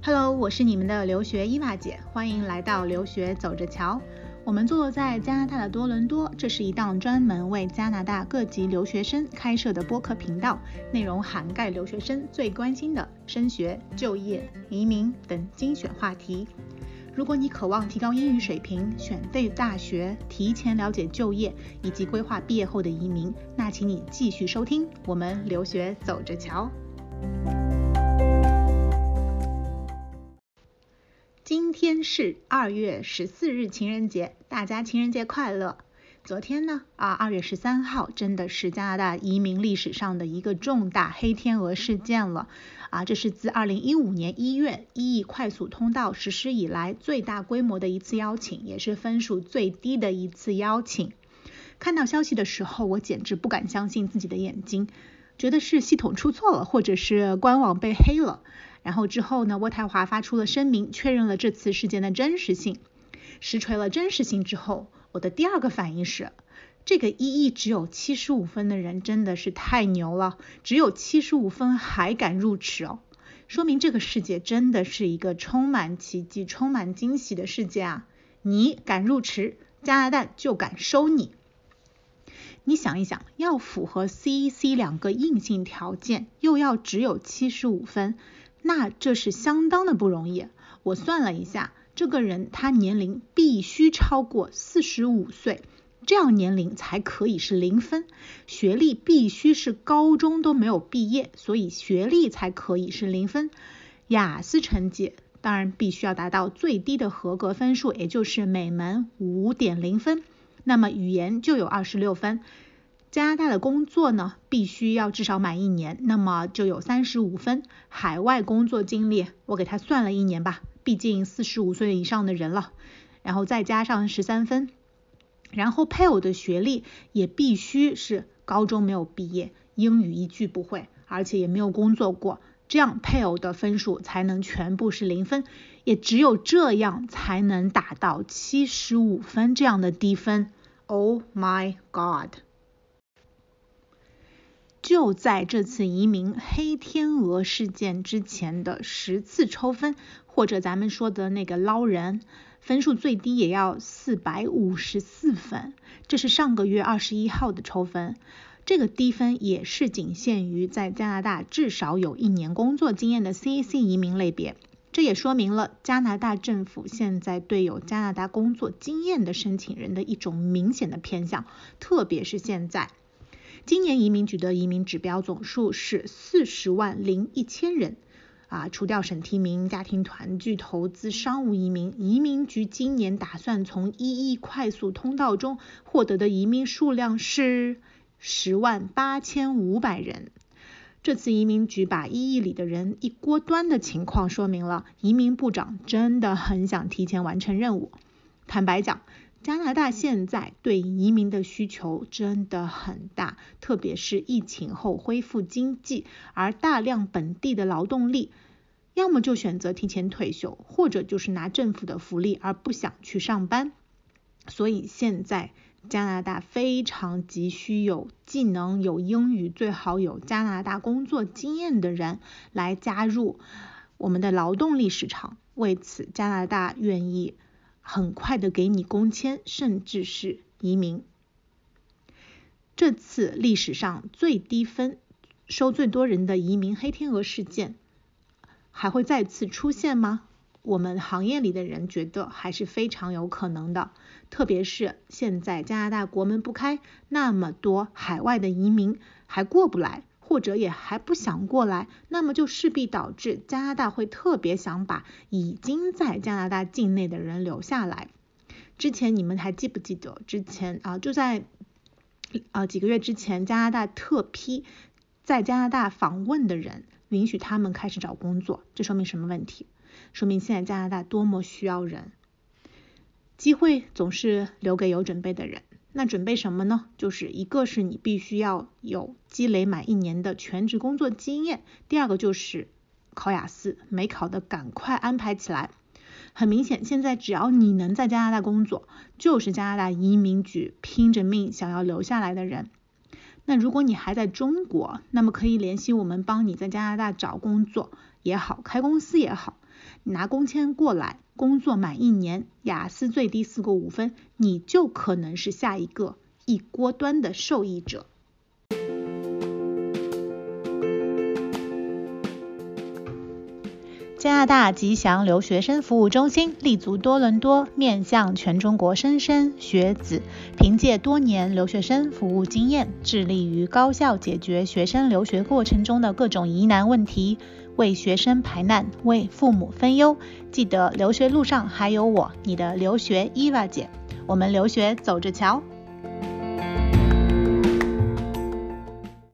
Hello，我是你们的留学伊娃姐，欢迎来到留学走着瞧。我们坐落在加拿大的多伦多，这是一档专门为加拿大各级留学生开设的播客频道，内容涵盖留学生最关心的升学、就业、移民等精选话题。如果你渴望提高英语水平、选对大学、提前了解就业以及规划毕业后的移民，那请你继续收听我们留学走着瞧。今天是二月十四日情人节，大家情人节快乐！昨天呢，啊，二月十三号真的是加拿大移民历史上的一个重大黑天鹅事件了，啊，这是自二零一五年一月一亿快速通道实施以来最大规模的一次邀请，也是分数最低的一次邀请。看到消息的时候，我简直不敢相信自己的眼睛，觉得是系统出错了，或者是官网被黑了。然后之后呢，渥太华发出了声明，确认了这次事件的真实性。实锤了真实性之后，我的第二个反应是，这个一亿只有七十五分的人真的是太牛了，只有七十五分还敢入池哦，说明这个世界真的是一个充满奇迹、充满惊喜的世界啊！你敢入池，加拿大就敢收你。你想一想，要符合 C、E、C 两个硬性条件，又要只有七十五分。那这是相当的不容易。我算了一下，这个人他年龄必须超过四十五岁，这样年龄才可以是零分。学历必须是高中都没有毕业，所以学历才可以是零分。雅思成绩当然必须要达到最低的合格分数，也就是每门五点零分。那么语言就有二十六分。加拿大的工作呢，必须要至少满一年，那么就有三十五分。海外工作经历，我给他算了一年吧，毕竟四十五岁以上的人了，然后再加上十三分。然后配偶的学历也必须是高中没有毕业，英语一句不会，而且也没有工作过，这样配偶的分数才能全部是零分。也只有这样才能达到七十五分这样的低分。Oh my god！就在这次移民黑天鹅事件之前的十次抽分，或者咱们说的那个捞人，分数最低也要四百五十四分。这是上个月二十一号的抽分，这个低分也是仅限于在加拿大至少有一年工作经验的 CAC 移民类别。这也说明了加拿大政府现在对有加拿大工作经验的申请人的一种明显的偏向，特别是现在。今年移民局的移民指标总数是四十万零一千人，啊，除掉省提名、家庭团聚、投资、商务移民，移民局今年打算从一亿快速通道中获得的移民数量是十万八千五百人。这次移民局把一亿里的人一锅端的情况，说明了移民部长真的很想提前完成任务。坦白讲。加拿大现在对移民的需求真的很大，特别是疫情后恢复经济，而大量本地的劳动力，要么就选择提前退休，或者就是拿政府的福利而不想去上班。所以现在加拿大非常急需有技能、有英语，最好有加拿大工作经验的人来加入我们的劳动力市场。为此，加拿大愿意。很快的给你工签，甚至是移民。这次历史上最低分、收最多人的移民黑天鹅事件，还会再次出现吗？我们行业里的人觉得还是非常有可能的，特别是现在加拿大国门不开，那么多海外的移民还过不来。或者也还不想过来，那么就势必导致加拿大会特别想把已经在加拿大境内的人留下来。之前你们还记不记得？之前啊，就在啊几个月之前，加拿大特批在加拿大访问的人，允许他们开始找工作。这说明什么问题？说明现在加拿大多么需要人，机会总是留给有准备的人。那准备什么呢？就是一个是你必须要有积累满一年的全职工作经验，第二个就是考雅思，没考的赶快安排起来。很明显，现在只要你能在加拿大工作，就是加拿大移民局拼着命想要留下来的人。那如果你还在中国，那么可以联系我们帮你在加拿大找工作也好，开公司也好。你拿工签过来，工作满一年，雅思最低四个五分，你就可能是下一个一锅端的受益者。加拿大吉祥留学生服务中心立足多伦多，面向全中国莘莘学子，凭借多年留学生服务经验，致力于高效解决学生留学过程中的各种疑难问题，为学生排难，为父母分忧。记得留学路上还有我，你的留学伊娃姐，我们留学走着瞧。